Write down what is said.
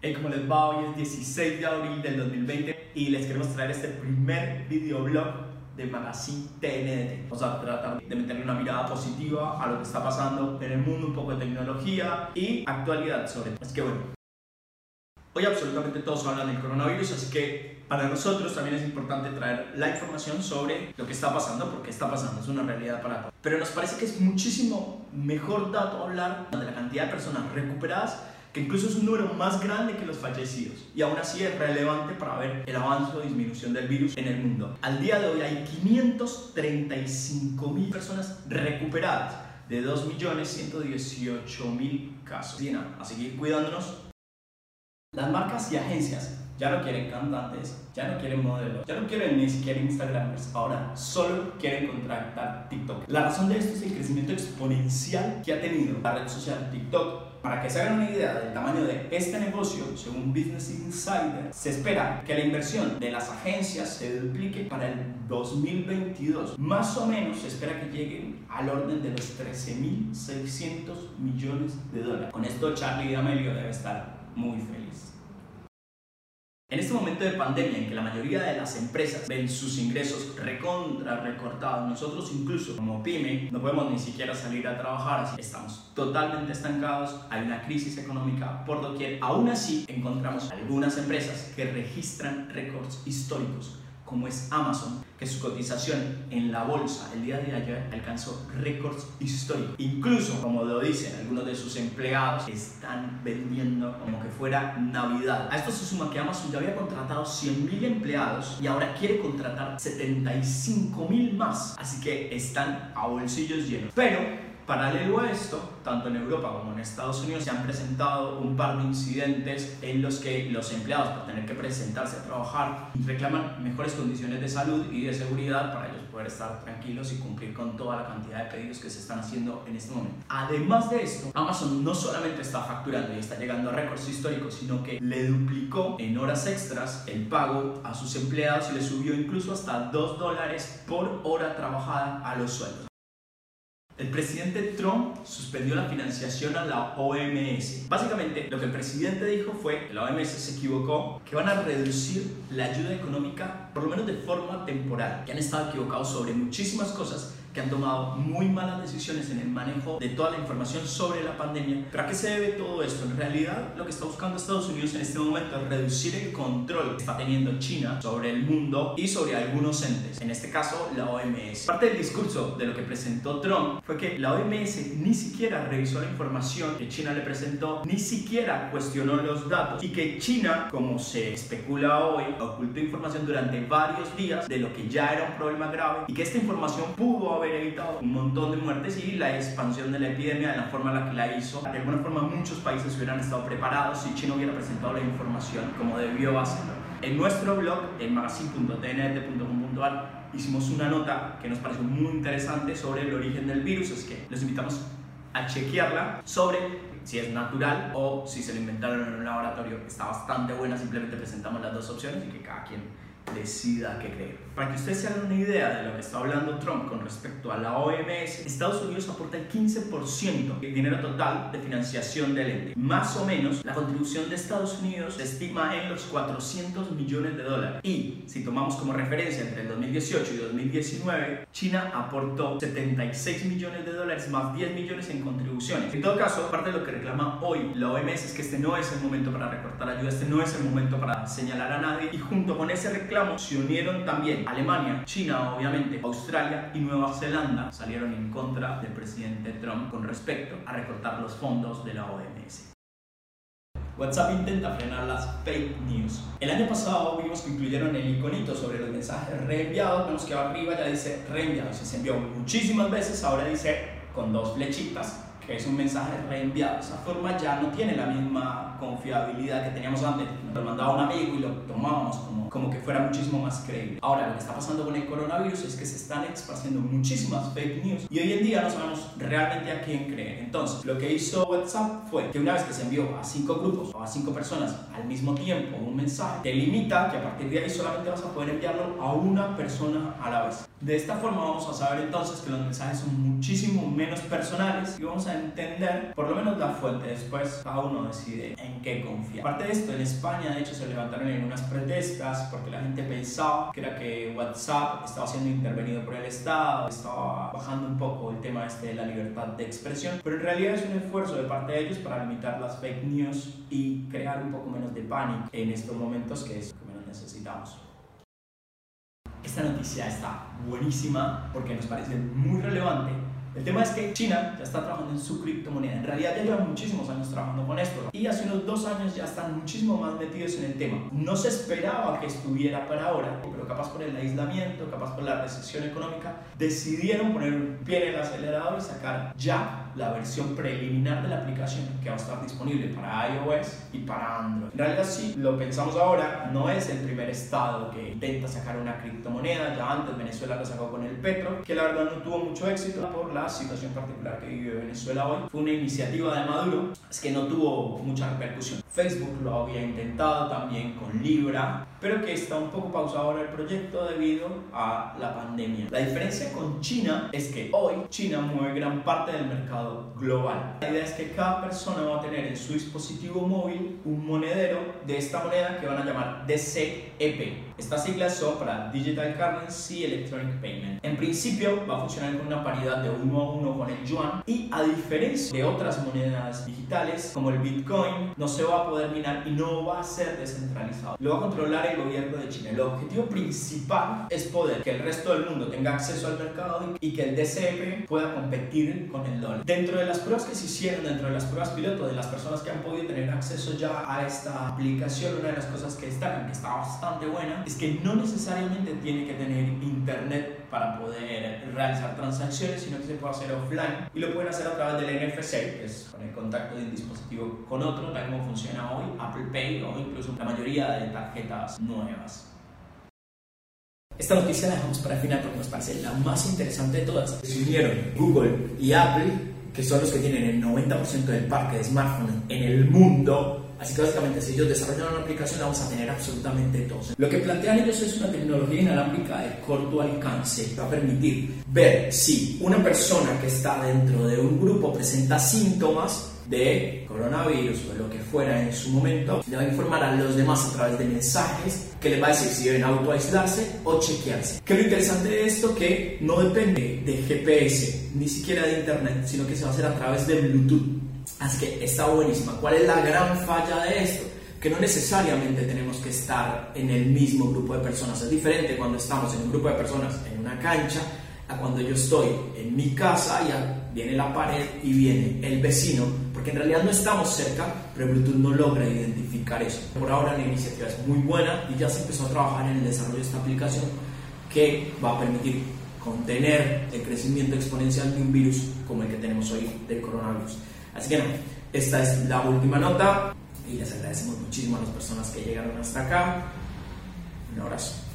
Hey, ¿cómo les va? Hoy es 16 de abril del 2020 y les queremos traer este primer videoblog de Magazine TNT. Vamos a tratar de meterle una mirada positiva a lo que está pasando en el mundo, un poco de tecnología y actualidad sobre todo. Así que bueno, hoy absolutamente todos hablan del coronavirus, así que para nosotros también es importante traer la información sobre lo que está pasando, porque está pasando, es una realidad para todos. Pero nos parece que es muchísimo mejor dato hablar de la cantidad de personas recuperadas que incluso es un número más grande que los fallecidos y aún así es relevante para ver el avance o disminución del virus en el mundo. Al día de hoy hay 535 mil personas recuperadas de 2.118.000 casos. Nada, a seguir cuidándonos. Las marcas y agencias ya no quieren cantantes, ya no quieren modelos, ya no quieren ni siquiera Instagramers, ahora solo quieren contratar TikTok. La razón de esto es el crecimiento exponencial que ha tenido la red social TikTok. Para que se hagan una idea del tamaño de este negocio, según Business Insider, se espera que la inversión de las agencias se duplique para el 2022. Más o menos se espera que lleguen al orden de los 13.600 millones de dólares. Con esto Charlie D'Amelio debe estar muy feliz. En este momento de pandemia en que la mayoría de las empresas ven sus ingresos recontra recortados, nosotros incluso como pyme no podemos ni siquiera salir a trabajar, así estamos totalmente estancados, hay una crisis económica por doquier. Aún así encontramos algunas empresas que registran récords históricos como es Amazon, que su cotización en la bolsa el día de ayer alcanzó récords históricos. Incluso, como lo dicen algunos de sus empleados, están vendiendo como que fuera Navidad. A esto se suma que Amazon ya había contratado 100.000 empleados y ahora quiere contratar 75.000 más. Así que están a bolsillos llenos. Pero Paralelo a esto, tanto en Europa como en Estados Unidos se han presentado un par de incidentes en los que los empleados, por tener que presentarse a trabajar, reclaman mejores condiciones de salud y de seguridad para ellos poder estar tranquilos y cumplir con toda la cantidad de pedidos que se están haciendo en este momento. Además de esto, Amazon no solamente está facturando y está llegando a récords históricos, sino que le duplicó en horas extras el pago a sus empleados y le subió incluso hasta 2 dólares por hora trabajada a los sueldos. El presidente Trump suspendió la financiación a la OMS. Básicamente, lo que el presidente dijo fue que la OMS se equivocó, que van a reducir la ayuda económica, por lo menos de forma temporal, que han estado equivocados sobre muchísimas cosas que han tomado muy malas decisiones en el manejo de toda la información sobre la pandemia. ¿Pero a qué se debe todo esto? En realidad, lo que está buscando Estados Unidos en este momento es reducir el control que está teniendo China sobre el mundo y sobre algunos entes, en este caso la OMS. Parte del discurso de lo que presentó Trump fue que la OMS ni siquiera revisó la información que China le presentó, ni siquiera cuestionó los datos y que China, como se especula hoy, ocultó información durante varios días de lo que ya era un problema grave y que esta información pudo haber evitado un montón de muertes y la expansión de la epidemia de la forma en la que la hizo. De alguna forma muchos países hubieran estado preparados si China hubiera presentado la información como debió hacerlo. En nuestro blog, en magazine.tnt.com.ar, hicimos una nota que nos pareció muy interesante sobre el origen del virus, es que los invitamos a chequearla sobre si es natural o si se lo inventaron en un laboratorio. Está bastante buena, simplemente presentamos las dos opciones y que cada quien decida qué creer. Para que ustedes se hagan una idea de lo que está hablando Trump con respecto a la OMS, Estados Unidos aporta el 15% del dinero total de financiación del ente. Más o menos, la contribución de Estados Unidos se estima en los 400 millones de dólares. Y si tomamos como referencia entre el 2018 y 2019, China aportó 76 millones de dólares más 10 millones en contribuciones. En todo caso, aparte de lo que reclama hoy la OMS es que este no es el momento para recortar ayuda, este no es el momento para señalar a nadie y junto con ese reclamo se unieron también Alemania, China, obviamente, Australia y Nueva Zelanda salieron en contra del presidente Trump con respecto a recortar los fondos de la OMS. WhatsApp intenta frenar las fake news. El año pasado vimos que incluyeron el iconito sobre los mensajes reenviados. Vemos que arriba ya dice reenviado. Se envió muchísimas veces, ahora dice con dos flechitas que es un mensaje reenviado. Esa forma ya no tiene la misma confiabilidad que teníamos antes. Nos lo mandaba un amigo y lo tomábamos como, como que fuera muchísimo más creíble. Ahora, lo que está pasando con el coronavirus es que se están esparciendo muchísimas fake news y hoy en día no sabemos realmente a quién creer. Entonces, lo que hizo WhatsApp fue que una vez que se envió a cinco grupos o a cinco personas al mismo tiempo un mensaje, te limita que a partir de ahí solamente vas a poder enviarlo a una persona a la vez. De esta forma vamos a saber entonces que los mensajes son muchísimo menos personales y vamos a entender por lo menos la fuente. Después cada uno decide en qué confiar. Aparte de esto, en España de hecho se levantaron en unas protestas porque la gente pensaba que era que WhatsApp estaba siendo intervenido por el Estado, estaba bajando un poco el tema este de la libertad de expresión, pero en realidad es un esfuerzo de parte de ellos para limitar las fake news y crear un poco menos de pánico en estos momentos que es lo que menos necesitamos. Esta noticia está buenísima porque nos parece muy relevante el tema es que China ya está trabajando en su criptomoneda. En realidad ya llevan muchísimos años trabajando con esto. Y hace unos dos años ya están muchísimo más metidos en el tema. No se esperaba que estuviera para ahora, pero capaz por el aislamiento, capaz por la recesión económica, decidieron poner un pie en el acelerador y sacar ya la versión preliminar de la aplicación que va a estar disponible para iOS y para Android. En realidad sí, lo pensamos ahora, no es el primer estado que intenta sacar una criptomoneda. Ya antes Venezuela lo sacó con el Petro, que la verdad no tuvo mucho éxito por la situación particular que vive Venezuela hoy. Fue una iniciativa de Maduro, es que no tuvo mucha repercusión. Facebook lo había intentado también con Libra, pero que está un poco pausado ahora el proyecto debido a la pandemia. La diferencia con China es que hoy China mueve gran parte del mercado global. La idea es que cada persona va a tener en su dispositivo móvil un monedero de esta moneda que van a llamar DCEP. Estas siglas son para Digital Currency Electronic Payment. En principio va a funcionar con una paridad de 1 a 1 con el yuan y a diferencia de otras monedas digitales como el Bitcoin no se va a poder minar y no va a ser descentralizado. Lo va a controlar el gobierno de China. El objetivo principal es poder que el resto del mundo tenga acceso al mercado y que el DCP pueda competir con el dólar. Dentro de las pruebas que se hicieron, dentro de las pruebas piloto de las personas que han podido tener acceso ya a esta aplicación, una de las cosas que destacan, que está bastante buena, es que no necesariamente tiene que tener internet para poder realizar transacciones, sino que se puede hacer offline y lo pueden hacer a través del NFC, que es con el contacto de un dispositivo con otro, tal como funciona hoy Apple Pay o incluso la mayoría de tarjetas nuevas. Esta noticia la dejamos para el final porque nos parece la más interesante de todas. Se unieron Google y Apple, que son los que tienen el 90% del parque de smartphones en el mundo, Así que básicamente si ellos desarrollan una aplicación vamos a tener absolutamente todos. Lo que plantean ellos es una tecnología inalámbrica de corto alcance que va a permitir ver si una persona que está dentro de un grupo presenta síntomas de coronavirus o lo que fuera en su momento, le va a informar a los demás a través de mensajes que les va a decir si deben autoaislarse o chequearse. Que lo interesante de esto que no depende de GPS, ni siquiera de internet, sino que se va a hacer a través de Bluetooth. Así que está buenísima. ¿Cuál es la gran falla de esto? Que no necesariamente tenemos que estar en el mismo grupo de personas. Es diferente cuando estamos en un grupo de personas en una cancha a cuando yo estoy en mi casa y viene la pared y viene el vecino, porque en realidad no estamos cerca, pero Bluetooth no logra identificar eso. Por ahora la iniciativa es muy buena y ya se empezó a trabajar en el desarrollo de esta aplicación que va a permitir contener el crecimiento exponencial de un virus como el que tenemos hoy del coronavirus. Así que no, esta es la última nota y les agradecemos muchísimo a las personas que llegaron hasta acá. Un abrazo.